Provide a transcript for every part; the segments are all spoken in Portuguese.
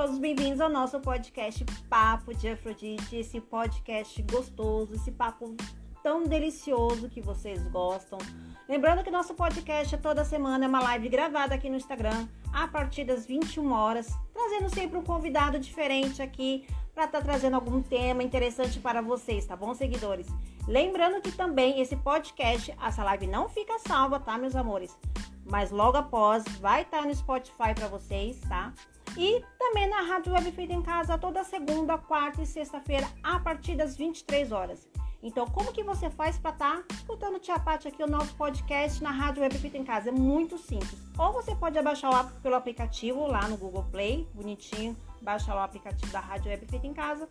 todos bem-vindos ao nosso podcast Papo de Afrodite, esse podcast gostoso, esse papo tão delicioso que vocês gostam. Lembrando que nosso podcast é toda semana, é uma live gravada aqui no Instagram, a partir das 21 horas, trazendo sempre um convidado diferente aqui para estar tá trazendo algum tema interessante para vocês, tá bom, seguidores? Lembrando que também esse podcast, essa live não fica salva, tá, meus amores? Mas logo após vai estar tá no Spotify para vocês, tá? E também na Rádio Web Feita em Casa toda segunda, quarta e sexta-feira a partir das 23 horas. Então, como que você faz para estar tá escutando Tia Paty aqui o nosso podcast na Rádio Web Feita em Casa? É muito simples. Ou você pode baixar lá pelo aplicativo lá no Google Play, bonitinho, baixa lá o aplicativo da Rádio Web Feita em Casa,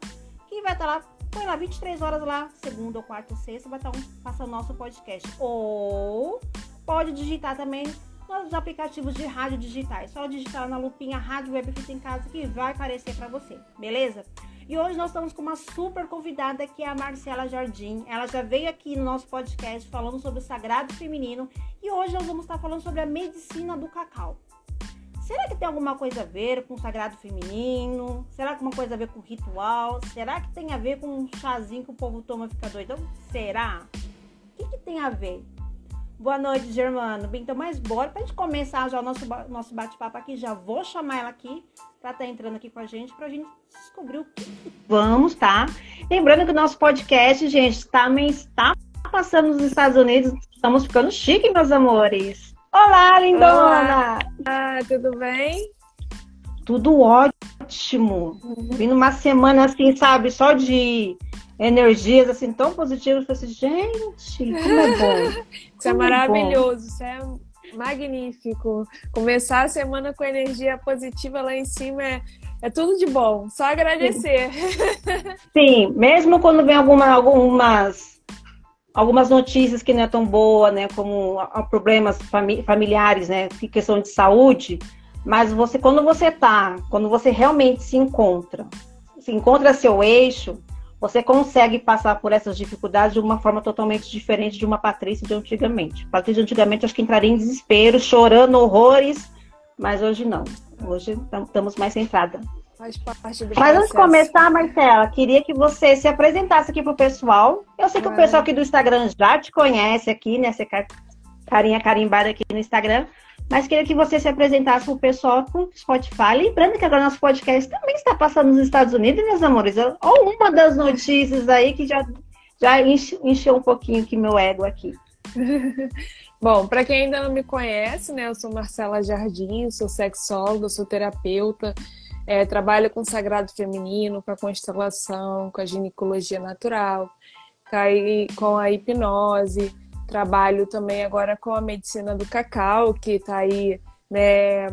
que vai estar tá lá, põe lá 23 horas lá, segunda quarta ou sexta, vai estar tá um, passando nosso podcast. Ou pode digitar também nos aplicativos de rádio digitais. Só digitar na lupinha Rádio Web Feita em Casa que vai aparecer para você, beleza? E hoje nós estamos com uma super convidada que é a Marcela Jardim. Ela já veio aqui no nosso podcast falando sobre o sagrado feminino e hoje nós vamos estar falando sobre a medicina do cacau. Será que tem alguma coisa a ver com o sagrado feminino? Será que uma coisa a ver com ritual? Será que tem a ver com um chazinho que o povo toma e fica doidão? Será? O que, que tem a ver? Boa noite, Germano. Bem, então, mas bora pra gente começar já o nosso, nosso bate-papo aqui. Já vou chamar ela aqui para estar tá entrando aqui com a gente, para a gente descobrir o que vamos, tá? Lembrando que o nosso podcast, gente, também está passando nos Estados Unidos. Estamos ficando chique, meus amores. Olá, lindona! Olá, tudo bem? Tudo ótimo. Uhum. Vindo uma semana assim, sabe, só de energias assim tão positivas. Eu falei assim, gente, como é bom. Isso é maravilhoso, isso é magnífico. Começar a semana com energia positiva lá em cima é, é tudo de bom. Só agradecer. Sim, mesmo quando vem alguma, algumas algumas notícias que não é tão boa, né, como problemas familiares, né, questão de saúde, mas você quando você tá, quando você realmente se encontra, se encontra seu eixo, você consegue passar por essas dificuldades de uma forma totalmente diferente de uma Patrícia de antigamente. Patrícia de antigamente acho que entraria em desespero, chorando horrores, mas hoje não. Hoje estamos mais centrada. Faz parte do Mas antes de começar, Marcela, queria que você se apresentasse aqui para o pessoal. Eu sei que o pessoal aqui do Instagram já te conhece aqui, né? Você carinha carimbada aqui no Instagram. Mas queria que você se apresentasse para o pessoal com Spotify. Lembrando que agora nosso podcast também está passando nos Estados Unidos, meus amores. Olha uma das notícias aí que já, já encheu um pouquinho aqui meu ego aqui. Bom, para quem ainda não me conhece, né, eu sou Marcela Jardim, sou sexóloga, sou terapeuta, é, trabalho com sagrado feminino, com a constelação, com a ginecologia natural, com a hipnose, Trabalho também agora com a medicina do cacau, que está aí, né,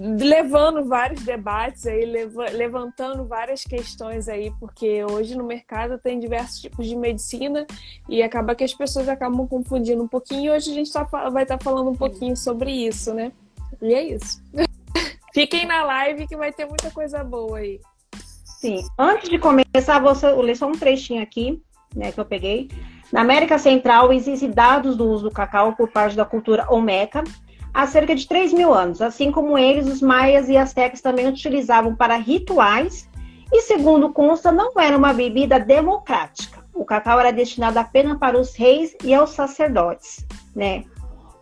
levando vários debates aí, levantando várias questões aí, porque hoje no mercado tem diversos tipos de medicina e acaba que as pessoas acabam confundindo um pouquinho. E hoje a gente tá, vai estar tá falando um pouquinho sobre isso, né? E é isso. Fiquem na live que vai ter muita coisa boa aí. Sim. Antes de começar, vou ler só um trechinho aqui, né, que eu peguei. Na América Central, existem dados do uso do cacau por parte da cultura Olmeca há cerca de 3 mil anos. Assim como eles, os maias e astecas também utilizavam para rituais e, segundo consta, não era uma bebida democrática. O cacau era destinado apenas para os reis e aos sacerdotes, né?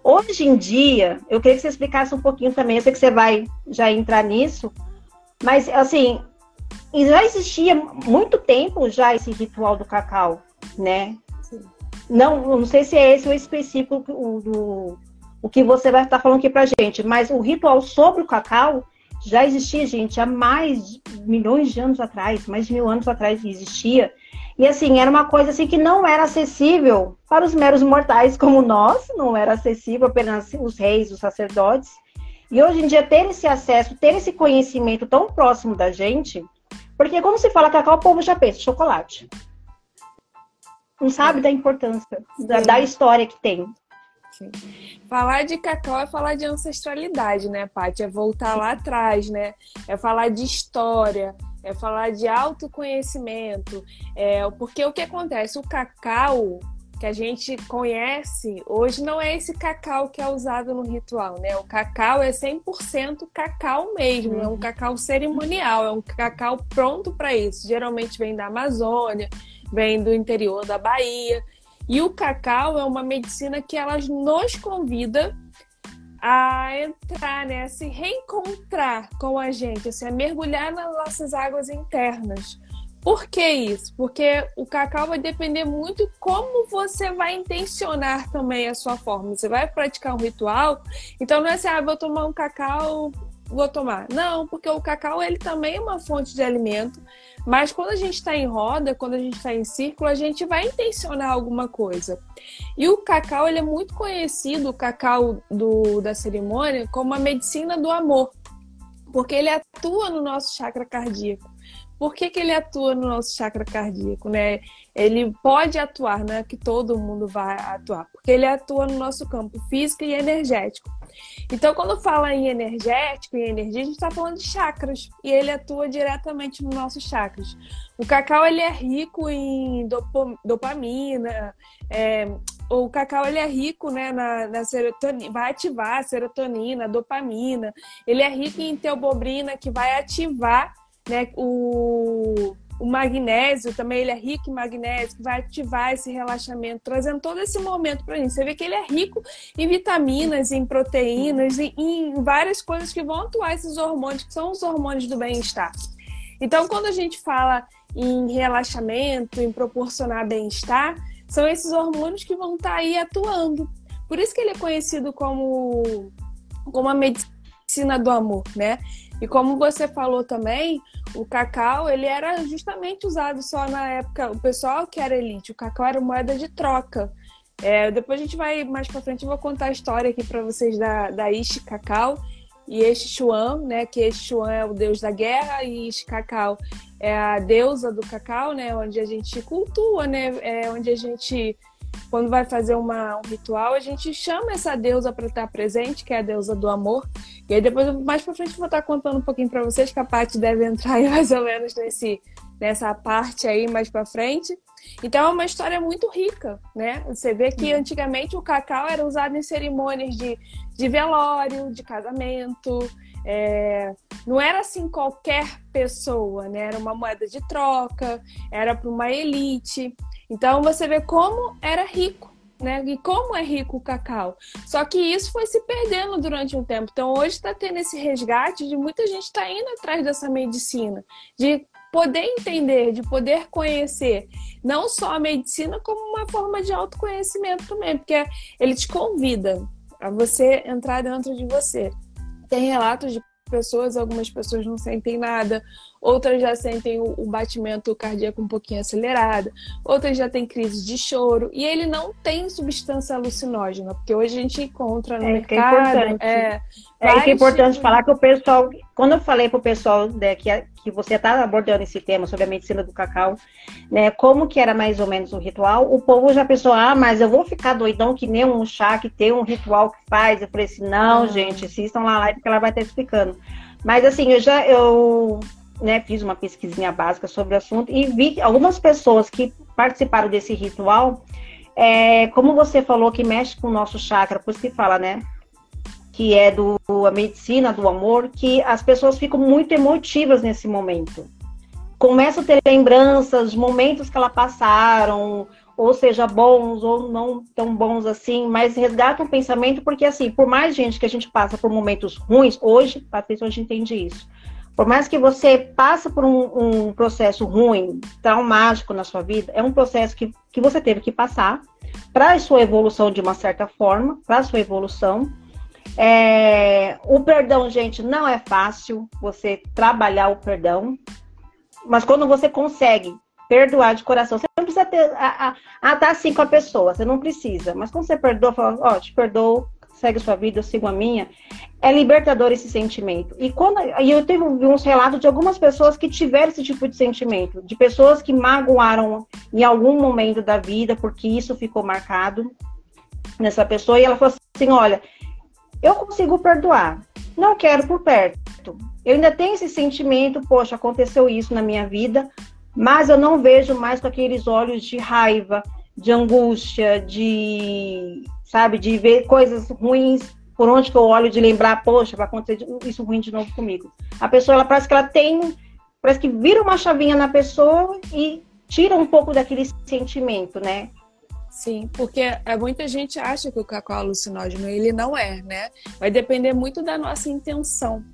Hoje em dia, eu queria que você explicasse um pouquinho também, eu sei que você vai já entrar nisso, mas assim, já existia muito tempo já esse ritual do cacau, né? Não, não sei se é esse o específico o, do, o que você vai estar falando aqui pra gente, mas o ritual sobre o cacau já existia, gente, há mais de milhões de anos atrás, mais de mil anos atrás existia. E assim, era uma coisa assim que não era acessível para os meros mortais como nós, não era acessível apenas os reis, os sacerdotes. E hoje em dia ter esse acesso, ter esse conhecimento tão próximo da gente, porque quando se fala cacau, o povo já pensa chocolate não sabe da importância, da, da, história que tem. Sim. Falar de cacau é falar de ancestralidade, né, Paty? É voltar lá atrás, né? É falar de história, é falar de autoconhecimento. É, porque o que acontece? O cacau, que a gente conhece, hoje não é esse cacau que é usado no ritual, né? O cacau é 100% cacau mesmo, é um uhum. cacau cerimonial, é um cacau pronto para isso. Geralmente vem da Amazônia, vem do interior da Bahia. E o cacau é uma medicina que ela nos convida a entrar, né, a se reencontrar com a gente, assim, a mergulhar nas nossas águas internas. Por que isso? Porque o cacau vai depender muito como você vai intencionar também a sua forma. Você vai praticar um ritual, então não é assim, ah, vou tomar um cacau, vou tomar. Não, porque o cacau ele também é uma fonte de alimento, mas quando a gente está em roda, quando a gente está em círculo, a gente vai intencionar alguma coisa. E o cacau ele é muito conhecido, o cacau do, da cerimônia, como a medicina do amor, porque ele atua no nosso chakra cardíaco. Por que, que ele atua no nosso chakra cardíaco, né? Ele pode atuar, não é que todo mundo vai atuar, porque ele atua no nosso campo físico e energético. Então, quando fala em energético e energia, a gente está falando de chakras e ele atua diretamente nos nossos chakras. O cacau ele é rico em dopamina, é, o cacau ele é rico né, na, na, serotonina, vai ativar a serotonina, a dopamina. Ele é rico em teobobrina, que vai ativar né? O, o magnésio também ele é rico em magnésio, que vai ativar esse relaxamento, trazendo todo esse momento para a gente. Você vê que ele é rico em vitaminas, em proteínas, em, em várias coisas que vão atuar esses hormônios, que são os hormônios do bem-estar. Então, quando a gente fala em relaxamento, em proporcionar bem-estar, são esses hormônios que vão estar tá aí atuando. Por isso que ele é conhecido como, como a medicina do amor, né? E como você falou também, o cacau ele era justamente usado só na época, o pessoal que era elite, o cacau era moeda de troca. É, depois a gente vai mais para frente, eu vou contar a história aqui para vocês da, da Ishi Cacau e Ishi Chuan, né? Que Ishi Chuan é o deus da guerra e Ishi Cacau é a deusa do cacau, né? Onde a gente cultua, né? É onde a gente quando vai fazer uma, um ritual, a gente chama essa deusa para estar presente, que é a deusa do amor. E aí depois, mais para frente, vou estar contando um pouquinho para vocês, que a parte deve entrar aí mais ou menos nesse, nessa parte aí mais para frente. Então é uma história muito rica, né? Você vê que antigamente o cacau era usado em cerimônias de, de velório, de casamento. É... não era assim qualquer pessoa, né? Era uma moeda de troca, era para uma elite. Então você vê como era rico, né? E como é rico o cacau. Só que isso foi se perdendo durante um tempo. Então hoje está tendo esse resgate de muita gente está indo atrás dessa medicina, de poder entender, de poder conhecer não só a medicina como uma forma de autoconhecimento também, porque ele te convida a você entrar dentro de você. Tem relatos de pessoas, algumas pessoas não sentem nada, outras já sentem o, o batimento cardíaco um pouquinho acelerado, outras já têm crise de choro, e ele não tem substância alucinógena, porque hoje a gente encontra no é, mercado. É importante, é, é, é importante falar que o pessoal, quando eu falei para o pessoal né, que, que você está abordando esse tema sobre a medicina do cacau, né, como que era mais ou menos o ritual, o povo já pensou, ah, mas eu vou ficar doidão que nem um chá que tem um ritual que faz. Eu falei assim, não, gente, assistam lá a live que ela vai estar explicando. Mas assim, eu já eu né, fiz uma pesquisinha básica sobre o assunto e vi algumas pessoas que participaram desse ritual, é, como você falou, que mexe com o nosso chakra, por isso que fala, né? Que é do a medicina do amor, que as pessoas ficam muito emotivas nesse momento. Começam a ter lembranças, momentos que elas passaram, ou seja, bons ou não tão bons assim, mas resgatam o pensamento, porque assim, por mais gente que a gente passa por momentos ruins, hoje, Patrícia, hoje entende isso por mais que você passe por um, um, processo ruim, traumático na sua vida, é um processo que, que você teve que passar para a sua evolução de uma certa forma, para a sua evolução. É, o perdão, gente, não é fácil você trabalhar o perdão, mas quando você consegue perdoar de coração, você não precisa ter, a, a, a, tá assim com a pessoa, você não precisa, mas quando você perdoa, fala, ó, oh, te perdoo, segue sua vida, eu sigo a minha. É libertador esse sentimento. E quando e eu tive uns relatos de algumas pessoas que tiveram esse tipo de sentimento, de pessoas que magoaram em algum momento da vida, porque isso ficou marcado nessa pessoa, e ela falou assim: olha, eu consigo perdoar, não quero por perto. Eu ainda tenho esse sentimento, poxa, aconteceu isso na minha vida, mas eu não vejo mais com aqueles olhos de raiva, de angústia, de, sabe, de ver coisas ruins por onde que eu olho, de lembrar, poxa, vai acontecer isso ruim de novo comigo. A pessoa, ela parece que ela tem, parece que vira uma chavinha na pessoa e tira um pouco daquele sentimento, né? Sim, porque é, muita gente acha que o cacau alucinógeno, ele não é, né? Vai depender muito da nossa intenção.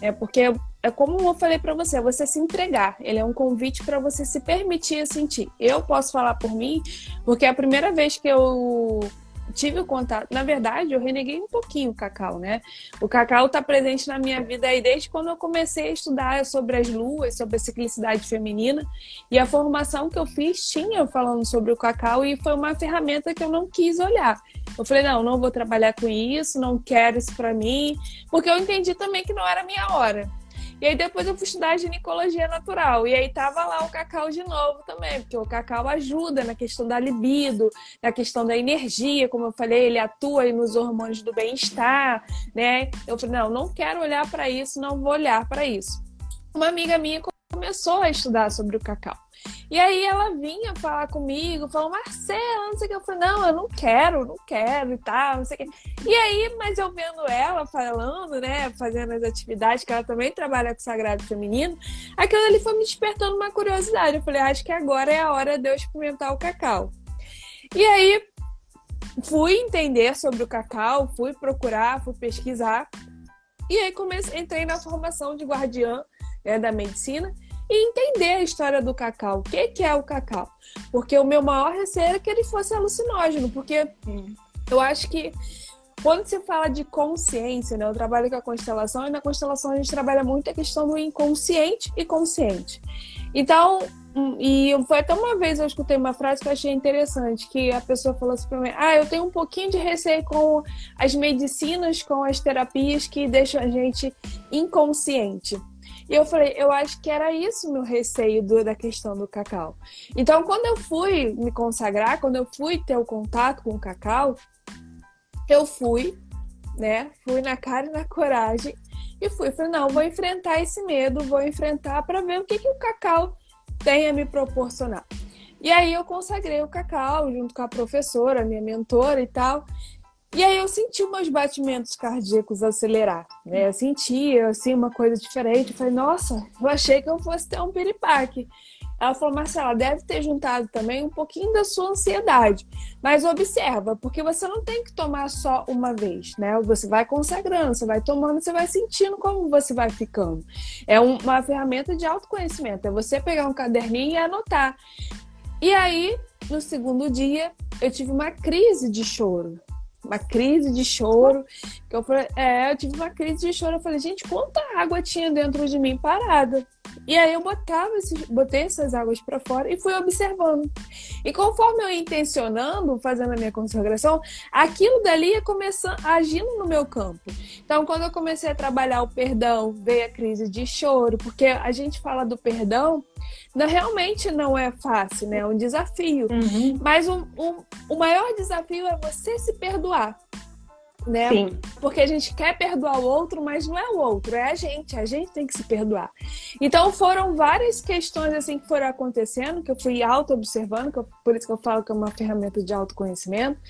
É porque é como eu falei para você, é você se entregar. Ele é um convite para você se permitir sentir. Eu posso falar por mim, porque é a primeira vez que eu tive o contato. Na verdade, eu reneguei um pouquinho o cacau, né? O cacau está presente na minha vida aí desde quando eu comecei a estudar sobre as luas, sobre a ciclicidade feminina. E a formação que eu fiz tinha falando sobre o cacau e foi uma ferramenta que eu não quis olhar. Eu falei, não, não vou trabalhar com isso, não quero isso para mim, porque eu entendi também que não era a minha hora. E aí depois eu fui estudar ginecologia natural. E aí tava lá o cacau de novo também, porque o cacau ajuda na questão da libido, na questão da energia, como eu falei, ele atua nos hormônios do bem-estar, né? Eu falei, não, não quero olhar para isso, não vou olhar para isso. Uma amiga minha começou a estudar sobre o cacau. E aí ela vinha falar comigo, falou, Marcela, não sei o que. Eu falei, não, eu não quero, não quero e tal, não sei o que. E aí, mas eu vendo ela falando, né, fazendo as atividades, que ela também trabalha com sagrado feminino, aquilo ali foi me despertando uma curiosidade. Eu falei, acho que agora é a hora de eu experimentar o cacau. E aí, fui entender sobre o cacau, fui procurar, fui pesquisar. E aí comecei, entrei na formação de guardiã né, da medicina e entender a história do cacau. O que, que é o cacau? Porque o meu maior receio era que ele fosse alucinógeno, porque eu acho que quando se fala de consciência, né? Eu trabalho com a constelação e na constelação a gente trabalha muito a questão do inconsciente e consciente. Então, hum, e foi até uma vez eu escutei uma frase que eu achei interessante, que a pessoa falou assim para mim: "Ah, eu tenho um pouquinho de receio com as medicinas, com as terapias que deixam a gente inconsciente". E eu falei, eu acho que era isso meu receio do, da questão do cacau. Então, quando eu fui me consagrar, quando eu fui ter o contato com o cacau, eu fui, né? Fui na cara e na coragem e fui. Falei, não, vou enfrentar esse medo, vou enfrentar para ver o que, que o cacau tem a me proporcionar. E aí eu consagrei o cacau junto com a professora, minha mentora e tal. E aí eu senti meus batimentos cardíacos acelerar, né? Eu senti, assim, uma coisa diferente. Eu falei, nossa, eu achei que eu fosse ter um piripaque. Ela falou, Marcela, deve ter juntado também um pouquinho da sua ansiedade. Mas observa, porque você não tem que tomar só uma vez, né? Você vai consagrando, você vai tomando, você vai sentindo como você vai ficando. É uma ferramenta de autoconhecimento. É você pegar um caderninho e anotar. E aí, no segundo dia, eu tive uma crise de choro uma crise de choro. Que eu falei, é, eu tive uma crise de choro. Eu falei, gente, quanta água tinha dentro de mim parada? E aí eu botava esses, botei essas águas para fora e fui observando. E conforme eu ia intencionando, fazendo a minha consagração, aquilo dali ia começando agindo no meu campo. Então, quando eu comecei a trabalhar o perdão, veio a crise de choro, porque a gente fala do perdão, não, realmente não é fácil, né? É um desafio. Uhum. Mas um, um, o maior desafio é você se perdoar né? Sim. Porque a gente quer perdoar o outro, mas não é o outro, é a gente. A gente tem que se perdoar. Então foram várias questões assim que foram acontecendo, que eu fui auto-observando, por isso que eu falo que é uma ferramenta de autoconhecimento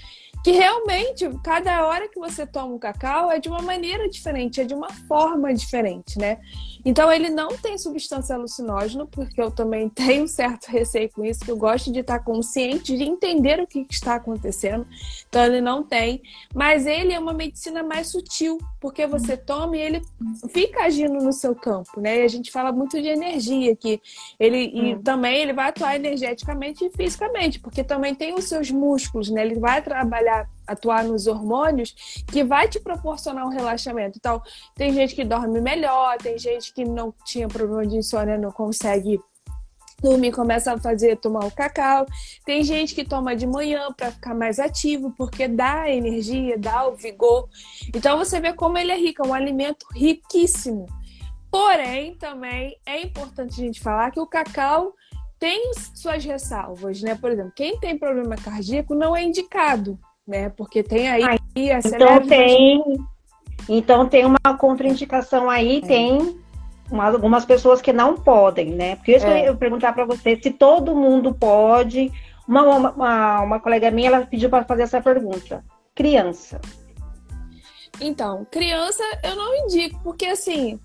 que realmente cada hora que você toma o cacau é de uma maneira diferente, é de uma forma diferente, né? Então ele não tem substância alucinógena, porque eu também tenho certo receio com isso, que eu gosto de estar consciente, de entender o que está acontecendo. Então ele não tem, mas ele é uma medicina mais sutil, porque você toma e ele fica agindo no seu campo, né? E a gente fala muito de energia que ele hum. e também ele vai atuar energeticamente e fisicamente, porque também tem os seus músculos, né? Ele vai trabalhar atuar nos hormônios que vai te proporcionar um relaxamento. Então, tem gente que dorme melhor, tem gente que não tinha problema de insônia, não consegue dormir, começa a fazer tomar o cacau. Tem gente que toma de manhã para ficar mais ativo, porque dá energia, dá o vigor. Então você vê como ele é rico, é um alimento riquíssimo. Porém, também é importante a gente falar que o cacau tem suas ressalvas, né? Por exemplo, quem tem problema cardíaco não é indicado né? Porque tem aí ah, então tem então tem uma contraindicação aí, é. tem algumas pessoas que não podem, né? Porque isso é. eu ia perguntar para você se todo mundo pode Uma, uma, uma colega minha, ela pediu para fazer essa pergunta. Criança. Então, criança eu não indico, porque assim,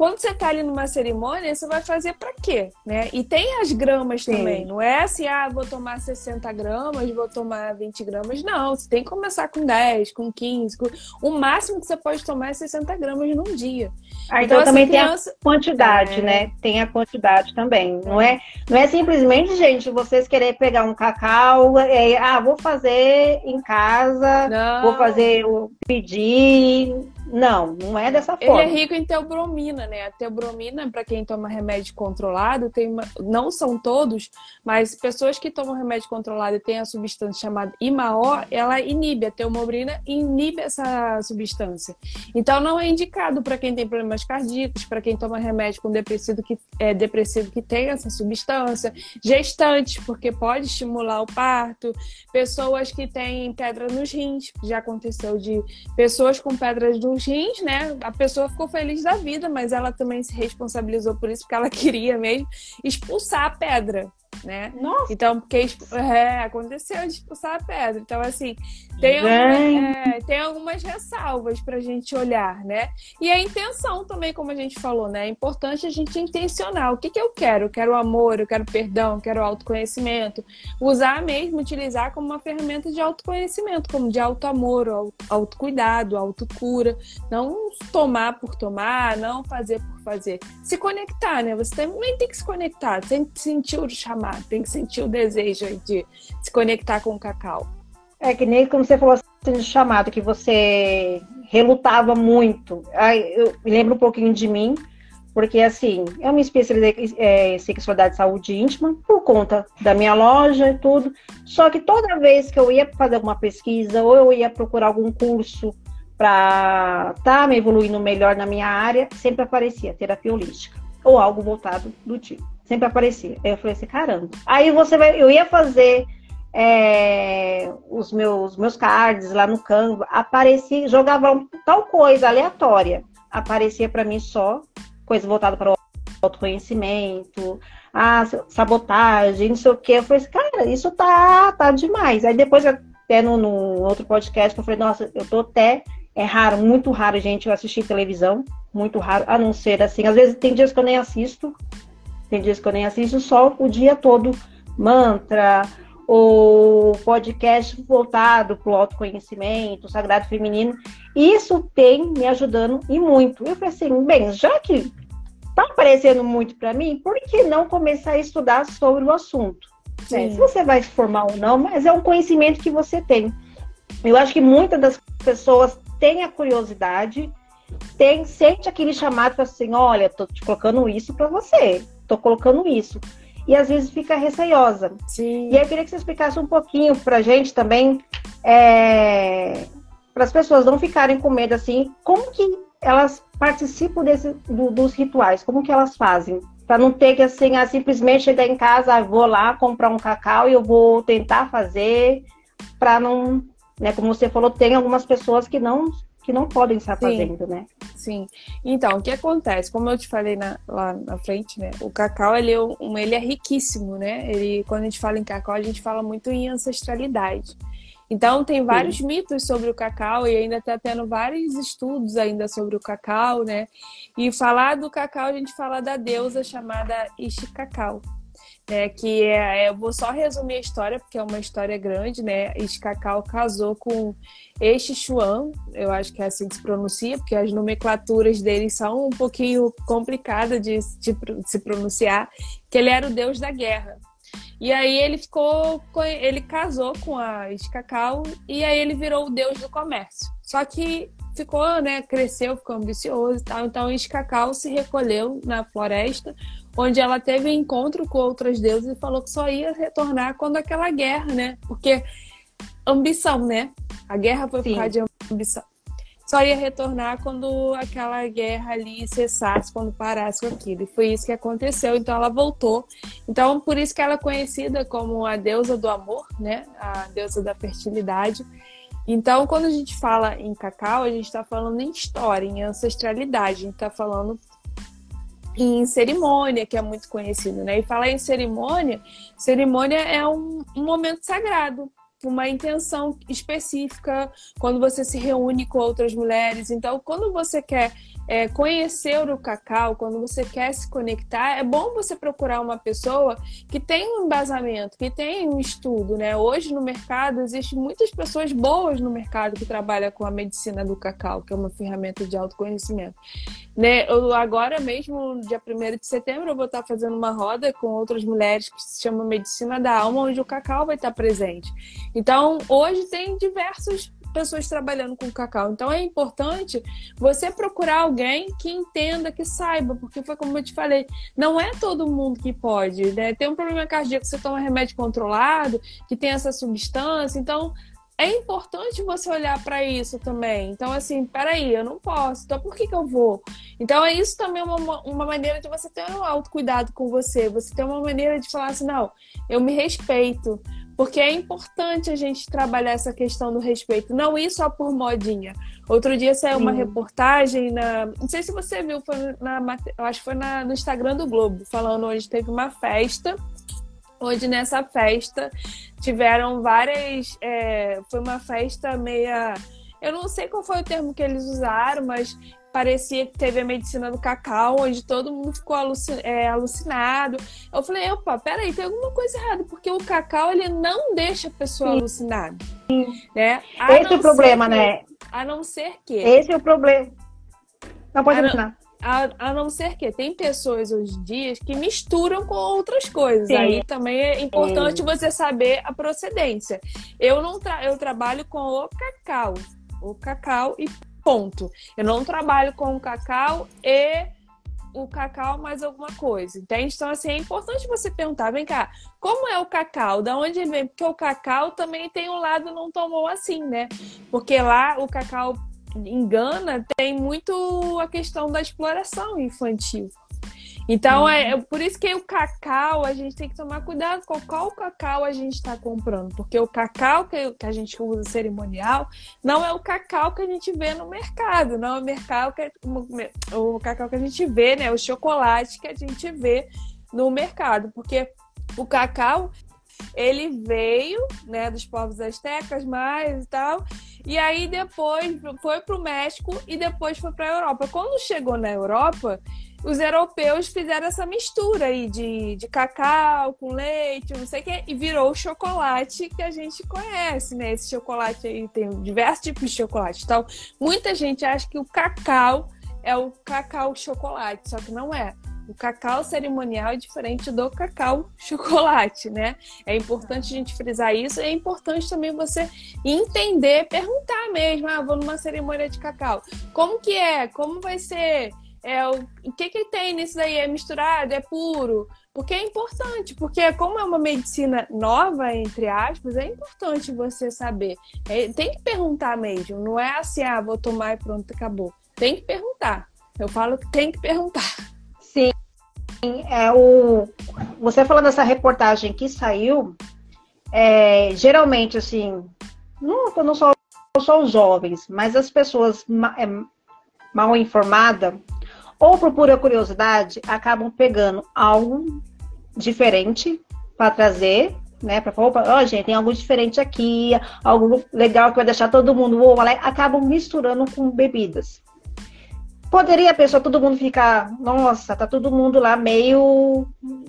quando você tá ali numa cerimônia, você vai fazer para quê, né? E tem as gramas Sim. também, não é assim, ah, vou tomar 60 gramas, vou tomar 20 gramas, não, você tem que começar com 10, com 15, com... o máximo que você pode tomar é 60 gramas num dia. Ah, então, então também criança... tem a quantidade, é... né? Tem a quantidade também, não é, não é simplesmente, gente, vocês querer pegar um cacau, é, ah, vou fazer em casa, não. vou fazer, pedir, não, não é dessa forma. Ele é rico em teobromina, né? A teobromina, para quem toma remédio controlado, tem uma... não são todos, mas pessoas que tomam remédio controlado e têm a substância chamada IMAO, ela inibe, a teobromina inibe essa substância. Então não é indicado para quem tem problemas cardíacos, para quem toma remédio com depressivo que, é, depressivo que tem essa substância, gestantes, porque pode estimular o parto, pessoas que têm pedra nos rins, já aconteceu de pessoas com pedras nos rins, né? A pessoa ficou feliz da vida, mas ela também se responsabilizou por isso, porque ela queria mesmo expulsar a pedra né? Nossa. Então, porque é, aconteceu de expulsar a pedra. Então, assim, tem, algumas, é, tem algumas ressalvas para a gente olhar, né? E a intenção também, como a gente falou, né? É importante a gente intencionar. O que, que eu quero? Eu quero amor, eu quero perdão, eu quero autoconhecimento. Usar mesmo, utilizar como uma ferramenta de autoconhecimento, como de auto-amor, autocuidado, autocura. Não tomar por tomar, não fazer por fazer. Se conectar, né? Você também tem que se conectar, tem que sentir o chamado, tem que sentir o desejo de se conectar com o cacau. É que nem como você falou assim, de chamado, que você relutava muito. Aí, eu lembro um pouquinho de mim, porque assim, eu me especializei é, em sexualidade e saúde íntima por conta da minha loja e tudo. Só que toda vez que eu ia fazer alguma pesquisa ou eu ia procurar algum curso para estar tá me evoluindo melhor na minha área, sempre aparecia terapia holística ou algo voltado do tipo. Sempre aparecia. Aí eu falei assim, caramba. Aí você vai, eu ia fazer é, os meus meus cards lá no Canva, aparecia, jogava tal coisa aleatória, aparecia para mim só coisa voltada para o autoconhecimento, a sabotagem, não sei o que. Eu falei assim, cara, isso tá tá demais. Aí depois até no, no outro podcast eu falei, nossa, eu tô até é raro, muito raro, gente, eu assistir televisão. Muito raro, a não ser assim. Às vezes tem dias que eu nem assisto. Tem dias que eu nem assisto só o dia todo. Mantra, ou podcast voltado para o autoconhecimento, sagrado feminino. Isso tem me ajudando e muito. Eu falei assim, bem, já que tá aparecendo muito para mim, por que não começar a estudar sobre o assunto? É, se você vai se formar ou não, mas é um conhecimento que você tem. Eu acho que muitas das pessoas tem a curiosidade, tem, sente aquele chamado para assim, olha, tô te colocando isso para você, tô colocando isso. E às vezes fica receiosa. Sim. E eu queria que você explicasse um pouquinho pra gente também, é, para as pessoas não ficarem com medo assim, como que elas participam desse, do, dos rituais, como que elas fazem? Para não ter que assim, ah, simplesmente chegar em casa, ah, vou lá comprar um cacau e eu vou tentar fazer, para não né? Como você falou, tem algumas pessoas que não que não podem estar Sim. fazendo, né? Sim. Então, o que acontece? Como eu te falei na, lá na frente, né? O cacau, ele é, um, ele é riquíssimo, né? Ele, quando a gente fala em cacau, a gente fala muito em ancestralidade. Então, tem vários Sim. mitos sobre o cacau e ainda está tendo vários estudos ainda sobre o cacau, né? E falar do cacau, a gente fala da deusa chamada Ishikakau né? Que é, eu vou só resumir a história, porque é uma história grande, né? Iscacau casou com Xuan, eu acho que é assim que se pronuncia, porque as nomenclaturas deles são um pouquinho complicadas de, de, de se pronunciar, que ele era o deus da guerra. E aí ele ficou, ele casou com a Iscacau e aí ele virou o deus do comércio. Só que ficou, né, cresceu, ficou ambicioso e tal. Então Iscacau se recolheu na floresta onde ela teve encontro com outras deusas e falou que só ia retornar quando aquela guerra, né? Porque ambição, né? A guerra foi Sim. por causa de ambição. Só ia retornar quando aquela guerra ali cessasse, quando parasse com aquilo. E foi isso que aconteceu. Então ela voltou. Então por isso que ela é conhecida como a deusa do amor, né? A deusa da fertilidade. Então, quando a gente fala em cacau, a gente está falando em história, em ancestralidade. A gente está falando em cerimônia, que é muito conhecido, né? E falar em cerimônia, cerimônia é um, um momento sagrado, uma intenção específica, quando você se reúne com outras mulheres. Então, quando você quer é, conhecer o cacau, quando você quer se conectar, é bom você procurar uma pessoa que tem um embasamento, que tem um estudo, né? Hoje no mercado existem muitas pessoas boas no mercado que trabalham com a medicina do cacau, que é uma ferramenta de autoconhecimento. Né? Eu, agora mesmo, dia 1 de setembro, eu vou estar fazendo uma roda com outras mulheres que se chama Medicina da Alma, onde o cacau vai estar presente. Então, hoje tem diversos pessoas trabalhando com cacau. Então é importante você procurar alguém que entenda, que saiba, porque foi como eu te falei, não é todo mundo que pode, né? Tem um problema cardíaco, você toma remédio controlado, que tem essa substância, então é importante você olhar para isso também. Então, assim, peraí, eu não posso, então por que, que eu vou? Então, é isso também uma, uma maneira de você ter um autocuidado com você, você ter uma maneira de falar assim, não, eu me respeito, porque é importante a gente trabalhar essa questão do respeito, não ir só por modinha. Outro dia saiu uma reportagem na. Não sei se você viu, foi na, eu acho que foi na, no Instagram do Globo, falando onde teve uma festa onde nessa festa tiveram várias. É, foi uma festa meia. Eu não sei qual foi o termo que eles usaram, mas parecia que teve a medicina do cacau, onde todo mundo ficou é, alucinado. Eu falei, opa, peraí, tem alguma coisa errada, porque o cacau ele não deixa a pessoa Sim. alucinada. Sim. Né? Esse é o problema, que, né? A não ser que. Esse é o problema. Não pode imaginar. A, a, não ser que tem pessoas hoje em dia que misturam com outras coisas. Sim. Aí também é importante Sim. você saber a procedência. Eu não tra eu trabalho com o cacau. O cacau e ponto. Eu não trabalho com o cacau e o cacau mais alguma coisa, entende? Então, assim, é importante você perguntar, vem cá, como é o cacau? Da onde ele vem? Porque o cacau também tem um lado não tão bom assim, né? Porque lá o cacau engana tem muito a questão da exploração infantil. Então, é, é por isso que o cacau, a gente tem que tomar cuidado com qual cacau a gente está comprando. Porque o cacau que, que a gente usa cerimonial não é o cacau que a gente vê no mercado, não é o, mercado que, o cacau que a gente vê, né? O chocolate que a gente vê no mercado. Porque o cacau, ele veio, né, dos povos astecas mais e tal, e aí depois foi para o México e depois foi para a Europa. Quando chegou na Europa, os europeus fizeram essa mistura aí de, de cacau com leite, não sei o que, e virou o chocolate que a gente conhece, né? Esse chocolate aí tem diversos tipos de chocolate. Então, muita gente acha que o cacau é o cacau chocolate, só que não é. O cacau cerimonial é diferente do cacau chocolate, né? É importante a gente frisar isso. É importante também você entender, perguntar mesmo. Ah, vou numa cerimônia de cacau. Como que é? Como vai ser? É, o, que que tem nisso daí? É misturado? É puro? Porque é importante, porque como é uma medicina nova, entre aspas, é importante você saber. É, tem que perguntar mesmo, não é assim, ah, vou tomar e pronto, acabou. Tem que perguntar. Eu falo que tem que perguntar. É, o... Você falando dessa reportagem que saiu, é, geralmente, assim, não, não só, só os jovens, mas as pessoas é, mal informadas, ou por pura curiosidade, acabam pegando algo diferente para trazer, né? Para falar, ó, oh, gente, tem algo diferente aqui, algo legal que vai deixar todo mundo, oh, acabam misturando com bebidas. Poderia a pessoa, todo mundo ficar, nossa, tá todo mundo lá meio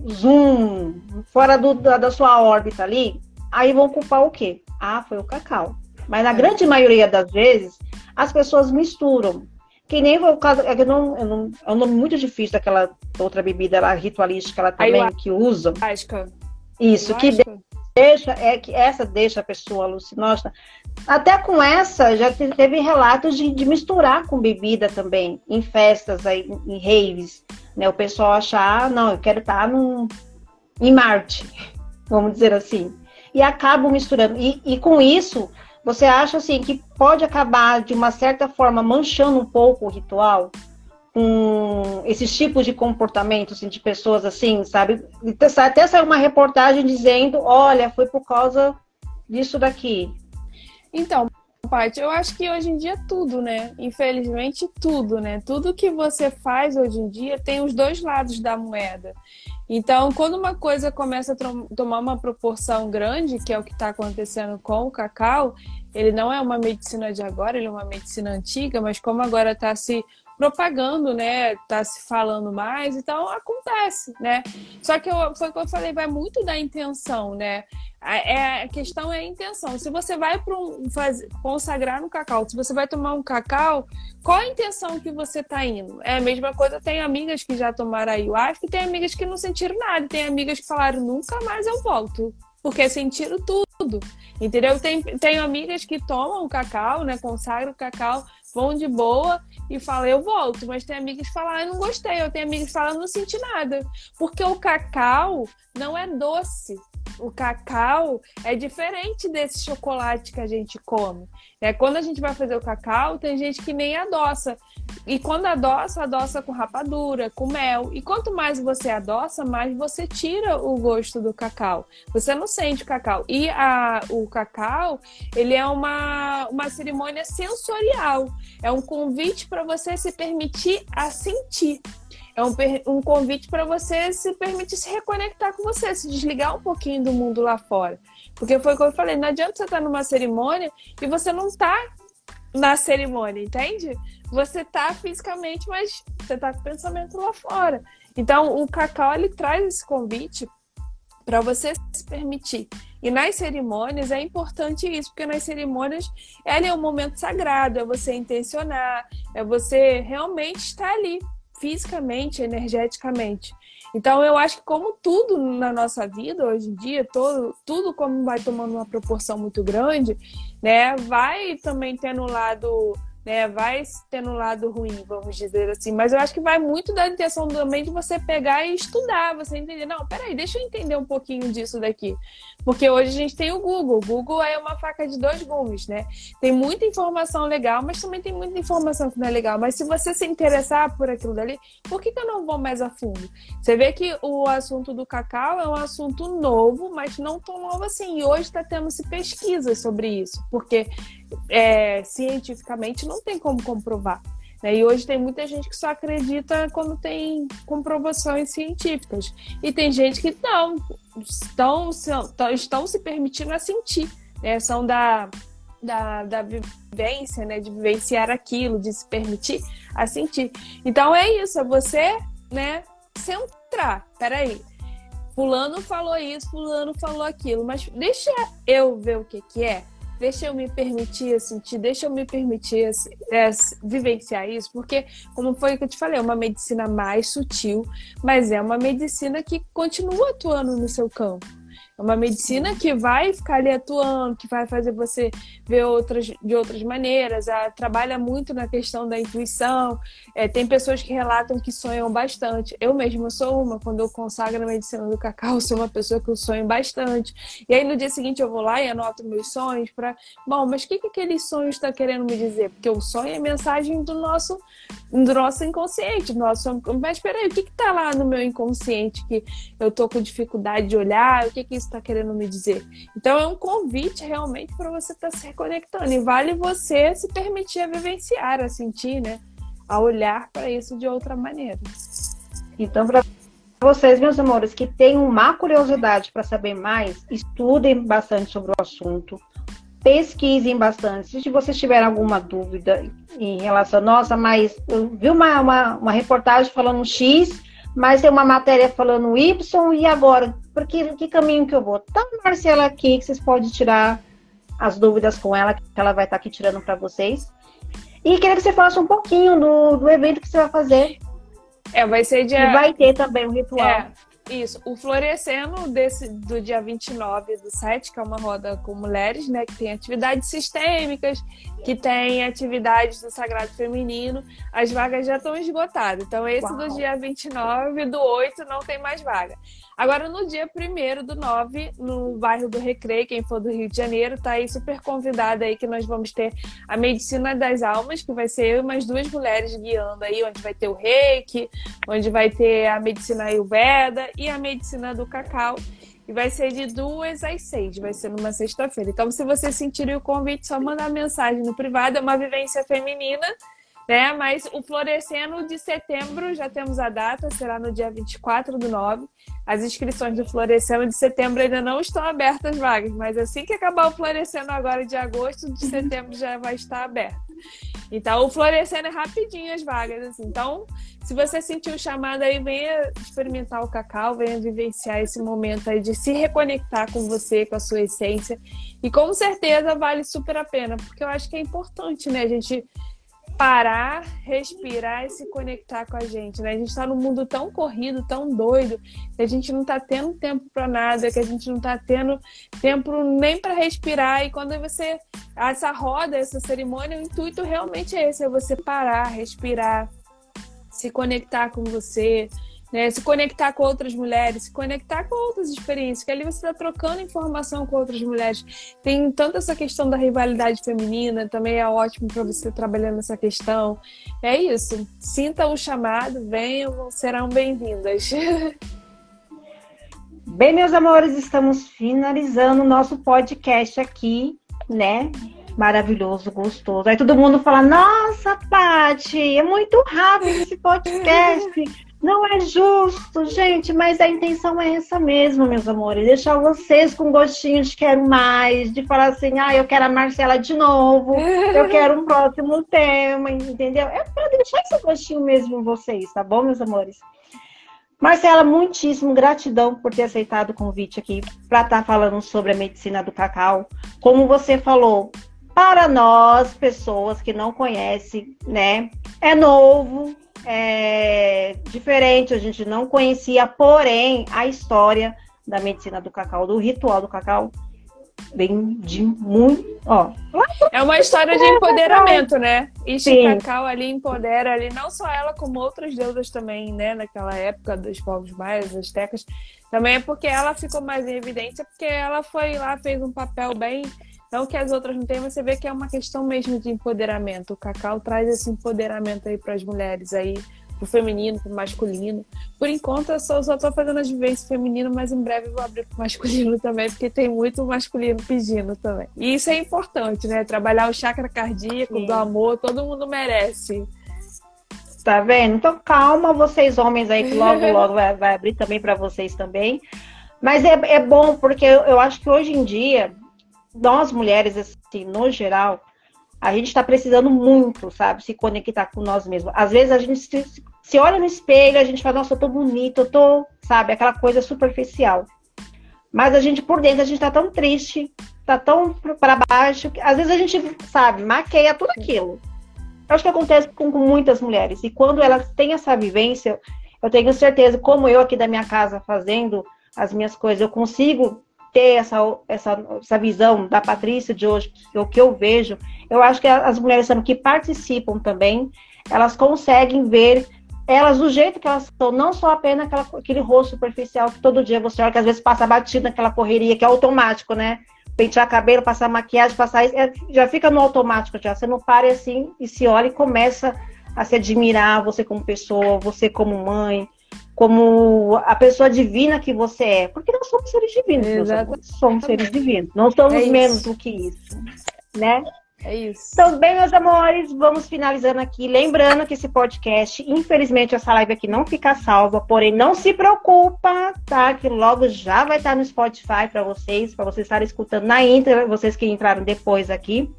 zoom, fora do, da, da sua órbita ali. Aí vão culpar o quê? Ah, foi o cacau. Mas na grande maioria das vezes, as pessoas misturam. Que nem o caso, é que não, não, é um nome muito difícil daquela outra bebida lá, ritualística ela também, que usam. Isso, que deixa, é que essa deixa a pessoa alucinógena. Até com essa, já teve relatos de, de misturar com bebida também, em festas, aí, em raves, né? O pessoal achar, ah, não, eu quero estar num, em Marte, vamos dizer assim. E acabam misturando. E, e com isso, você acha assim que pode acabar de uma certa forma manchando um pouco o ritual com esses tipos de comportamentos assim, de pessoas assim, sabe? Até saiu uma reportagem dizendo, olha, foi por causa disso daqui. Então, Paty, eu acho que hoje em dia tudo, né? Infelizmente, tudo, né? Tudo que você faz hoje em dia tem os dois lados da moeda. Então, quando uma coisa começa a tomar uma proporção grande, que é o que está acontecendo com o cacau, ele não é uma medicina de agora, ele é uma medicina antiga, mas como agora está se propagando, né? Tá se falando mais, então acontece, né? Só que eu, foi o que eu falei, vai muito da intenção, né? A, é, a questão é a intenção. Se você vai para um faz, consagrar no cacau, se você vai tomar um cacau, qual a intenção que você tá indo? É a mesma coisa, tem amigas que já tomaram ayahuasca tem amigas que não sentiram nada, tem amigas que falaram nunca mais eu volto, porque sentiram tudo. Entendeu? Tem, tenho amigas que tomam cacau, né? Consagram o cacau, vão de boa e falam, eu volto. Mas tem amigas que falam, ah, não gostei. Eu tenho amigas que falam, não senti nada. Porque o cacau não é doce. O cacau é diferente desse chocolate que a gente come. É, quando a gente vai fazer o cacau, tem gente que nem adoça. E quando adoça, adoça com rapadura, com mel. E quanto mais você adoça, mais você tira o gosto do cacau. Você não sente o cacau. E a, o cacau, ele é uma, uma cerimônia sensorial. É um convite para você se permitir a sentir. É um, um convite para você se permitir se reconectar com você, se desligar um pouquinho do mundo lá fora. Porque foi o que eu falei, não adianta você estar tá numa cerimônia e você não está na cerimônia, entende? Você tá fisicamente, mas você tá com o pensamento lá fora. Então, o cacau ele traz esse convite para você se permitir. E nas cerimônias é importante isso, porque nas cerimônias ela é um momento sagrado, é você intencionar, é você realmente estar ali, fisicamente, energeticamente. Então eu acho que como tudo na nossa vida hoje em dia, todo, tudo como vai tomando uma proporção muito grande, né, vai também tendo um lado né? Vai ter um lado ruim, vamos dizer assim. Mas eu acho que vai muito da intenção também de você pegar e estudar, você entender. Não, peraí, deixa eu entender um pouquinho disso daqui. Porque hoje a gente tem o Google. O Google é uma faca de dois gumes, né? Tem muita informação legal, mas também tem muita informação que não é legal. Mas se você se interessar por aquilo dali, por que, que eu não vou mais a fundo? Você vê que o assunto do cacau é um assunto novo, mas não tão novo assim. E hoje está tendo-se pesquisas sobre isso, porque é, cientificamente não tem como comprovar. Né? E hoje tem muita gente que só acredita quando tem comprovações científicas. E tem gente que não, estão, estão se permitindo a sentir. Né? São da, da, da vivência, né? de vivenciar aquilo, de se permitir a sentir. Então é isso, é você né, centrar. Peraí, Fulano falou isso, Fulano falou aquilo, mas deixa eu ver o que, que é deixa eu me permitir sentir, deixa eu me permitir é, vivenciar isso, porque, como foi que eu te falei, é uma medicina mais sutil, mas é uma medicina que continua atuando no seu campo. É uma medicina que vai ficar ali atuando, que vai fazer você ver outras de outras maneiras. Ela trabalha muito na questão da intuição. É, tem pessoas que relatam que sonham bastante. Eu mesma sou uma. Quando eu consagro a medicina do cacau, sou uma pessoa que eu sonho bastante. E aí no dia seguinte eu vou lá e anoto meus sonhos para, bom, mas o que que aquele sonho está querendo me dizer? Porque o sonho é mensagem do nosso do nosso inconsciente, do nosso. Mas peraí, o que que tá lá no meu inconsciente que eu tô com dificuldade de olhar? O que que isso está querendo me dizer. Então é um convite realmente para você estar tá se reconectando. E vale você se permitir a vivenciar, a sentir, né? A olhar para isso de outra maneira. Então, para vocês, meus amores, que têm uma curiosidade para saber mais, estudem bastante sobre o assunto, pesquisem bastante. Se vocês tiverem alguma dúvida em relação, nossa, mas eu vi uma, uma, uma reportagem falando X, mas tem uma matéria falando Y, e agora? Por que, que caminho que eu vou? Tá a Marcela aqui, que vocês podem tirar as dúvidas com ela, que ela vai estar aqui tirando para vocês. E queria que você falasse um pouquinho do, do evento que você vai fazer. É, vai ser dia. E vai ter também um ritual. É, isso. O Florescendo desse, do dia 29 do 7, que é uma roda com mulheres, né? Que tem atividades sistêmicas, que tem atividades do Sagrado Feminino. As vagas já estão esgotadas. Então, esse Uau. do dia 29 do 8 não tem mais vaga. Agora, no dia 1 do 9, no bairro do Recreio, quem for do Rio de Janeiro, tá aí super convidada aí que nós vamos ter a Medicina das Almas, que vai ser eu e mais duas mulheres guiando aí, onde vai ter o reiki, onde vai ter a Medicina Ayurveda e a Medicina do Cacau. E vai ser de duas às seis, vai ser numa sexta-feira. Então, se você sentir o convite, só mandar mensagem no privado, é uma vivência feminina, né? Mas o Florescendo de setembro, já temos a data, será no dia 24 do 9. As inscrições do Florescendo de setembro ainda não estão abertas vagas, mas assim que acabar o Florescendo agora de agosto, de setembro já vai estar aberto. Então, o Florescendo é rapidinho as vagas, assim. Então, se você sentiu o chamado aí, venha experimentar o cacau, venha vivenciar esse momento aí de se reconectar com você, com a sua essência. E com certeza vale super a pena, porque eu acho que é importante, né? A gente parar, respirar e se conectar com a gente, né? A gente está num mundo tão corrido, tão doido, que a gente não está tendo tempo para nada, que a gente não está tendo tempo nem para respirar. E quando você essa roda, essa cerimônia, o intuito realmente é esse, é você parar, respirar, se conectar com você, né? Se conectar com outras mulheres, se conectar com outras experiências, que ali você está trocando informação com outras mulheres. Tem tanto essa questão da rivalidade feminina, também é ótimo para você trabalhando essa questão. É isso. Sinta o chamado, venham, serão bem-vindas. Bem, meus amores, estamos finalizando o nosso podcast aqui, né? Maravilhoso, gostoso. Aí todo mundo fala: Nossa, Paty, é muito rápido esse podcast. Não é justo, gente, mas a intenção é essa mesmo, meus amores. Deixar vocês com gostinho de quero mais, de falar assim, ah, eu quero a Marcela de novo, eu quero um próximo tema, entendeu? É para deixar esse gostinho mesmo em vocês, tá bom, meus amores? Marcela, muitíssimo gratidão por ter aceitado o convite aqui para estar tá falando sobre a medicina do cacau. Como você falou, para nós, pessoas que não conhecem, né, é novo, é, diferente, a gente não conhecia, porém, a história da medicina do cacau, do ritual do cacau, vem de muito. Ó, é uma história de empoderamento, né? E Cacau ali empodera ali, não só ela, como outras deusas também, né? Naquela época dos povos maias, astecas. Também é porque ela ficou mais em evidência, porque ela foi lá, fez um papel bem não que as outras não tenham, você vê que é uma questão mesmo de empoderamento. O Cacau traz esse empoderamento aí para as mulheres aí, pro feminino, pro masculino. Por enquanto, eu só, só tô fazendo as vivências feminino, mas em breve vou abrir pro masculino também, porque tem muito masculino pedindo também. E isso é importante, né? Trabalhar o chakra cardíaco, Sim. do amor, todo mundo merece. Tá vendo? Então calma, vocês homens aí, que logo, logo vai, vai abrir também para vocês também. Mas é, é bom, porque eu, eu acho que hoje em dia nós mulheres, assim, no geral, a gente está precisando muito, sabe, se conectar com nós mesmos. Às vezes a gente se, se, olha no espelho, a gente fala, nossa, eu tô bonita, eu tô, sabe, aquela coisa superficial. Mas a gente, por dentro, a gente tá tão triste, tá tão para baixo, que às vezes a gente, sabe, maqueia tudo aquilo. Eu acho que acontece com, com muitas mulheres. E quando elas têm essa vivência, eu tenho certeza, como eu aqui da minha casa fazendo as minhas coisas, eu consigo ter essa, essa, essa visão da Patrícia de hoje, o que eu vejo, eu acho que as mulheres que participam também, elas conseguem ver elas do jeito que elas são, não só apenas aquela, aquele rosto superficial que todo dia você olha, que às vezes passa batido naquela correria, que é automático, né? Pentear cabelo, passar maquiagem, passar é, já fica no automático já. Você não para assim e se olha e começa a se admirar, você como pessoa, você como mãe, como a pessoa divina que você é. Porque nós somos seres divinos, somos seres divinos. Não somos é menos do que isso, né? É isso. Então, bem, meus amores, vamos finalizando aqui. Lembrando que esse podcast, infelizmente, essa live aqui não fica salva, porém, não se preocupa, tá? Que logo já vai estar no Spotify para vocês, para vocês estarem escutando na íntegra, vocês que entraram depois aqui.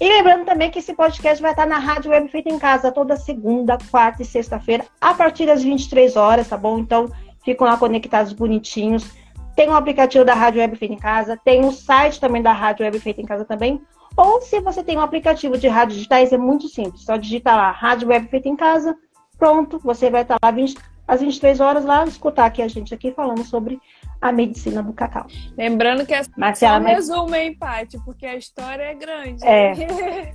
E lembrando também que esse podcast vai estar na Rádio Web Feita em Casa toda segunda, quarta e sexta-feira, a partir das 23 horas, tá bom? Então, ficam lá conectados bonitinhos. Tem o um aplicativo da Rádio Web Feita em Casa, tem o um site também da Rádio Web Feita em Casa também. Ou se você tem um aplicativo de rádio digitais, é muito simples. Só digitar lá, Rádio Web Feita em Casa, pronto, você vai estar lá 20, às 23 horas lá, escutar aqui a gente aqui falando sobre a medicina do cacau. Lembrando que é Marcela, só um resumo, hein, Paty? Porque a história é grande. É.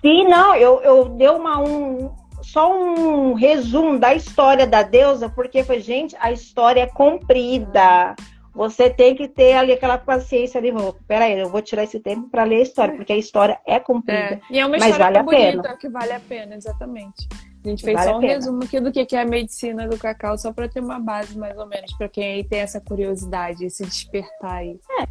Sim, não, eu, eu dei uma, um, só um resumo da história da deusa, porque foi, gente, a história é comprida. Você tem que ter ali aquela paciência ali, vou, peraí, eu vou tirar esse tempo para ler a história, porque a história é comprida. É. E é uma mas história vale bonita, que vale a pena, exatamente. A gente fez vale só um resumo aqui do que é a medicina do cacau, só para ter uma base mais ou menos, para quem aí tem essa curiosidade, esse despertar aí. É.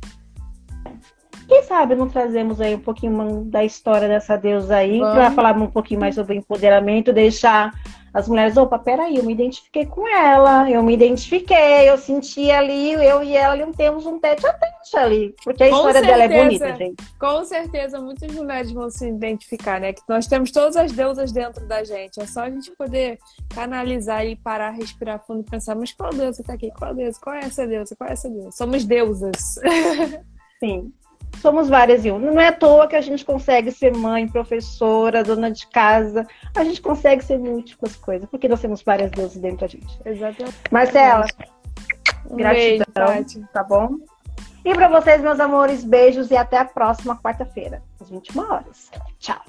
Quem sabe não trazemos aí um pouquinho da história dessa deusa aí, para falar um pouquinho mais sobre empoderamento, deixar as mulheres, opa, peraí, eu me identifiquei com ela, eu me identifiquei, eu senti ali, eu e ela temos um tete a tete ali, porque a com história certeza, dela é bonita, gente. Com certeza, muitas mulheres vão se identificar, né? Que nós temos todas as deusas dentro da gente, é só a gente poder canalizar e parar, respirar fundo e pensar, mas qual deusa tá aqui? Qual deusa? Qual é essa deusa? Qual é essa deusa? Somos deusas. Sim somos várias e uma. Não é à toa que a gente consegue ser mãe, professora, dona de casa. A gente consegue ser múltiplas coisas, porque nós temos várias deuses dentro da gente. Exatamente. Marcela, um gratidão, beijo, tá bom? E para vocês, meus amores, beijos e até a próxima quarta-feira, às 21 horas. Tchau.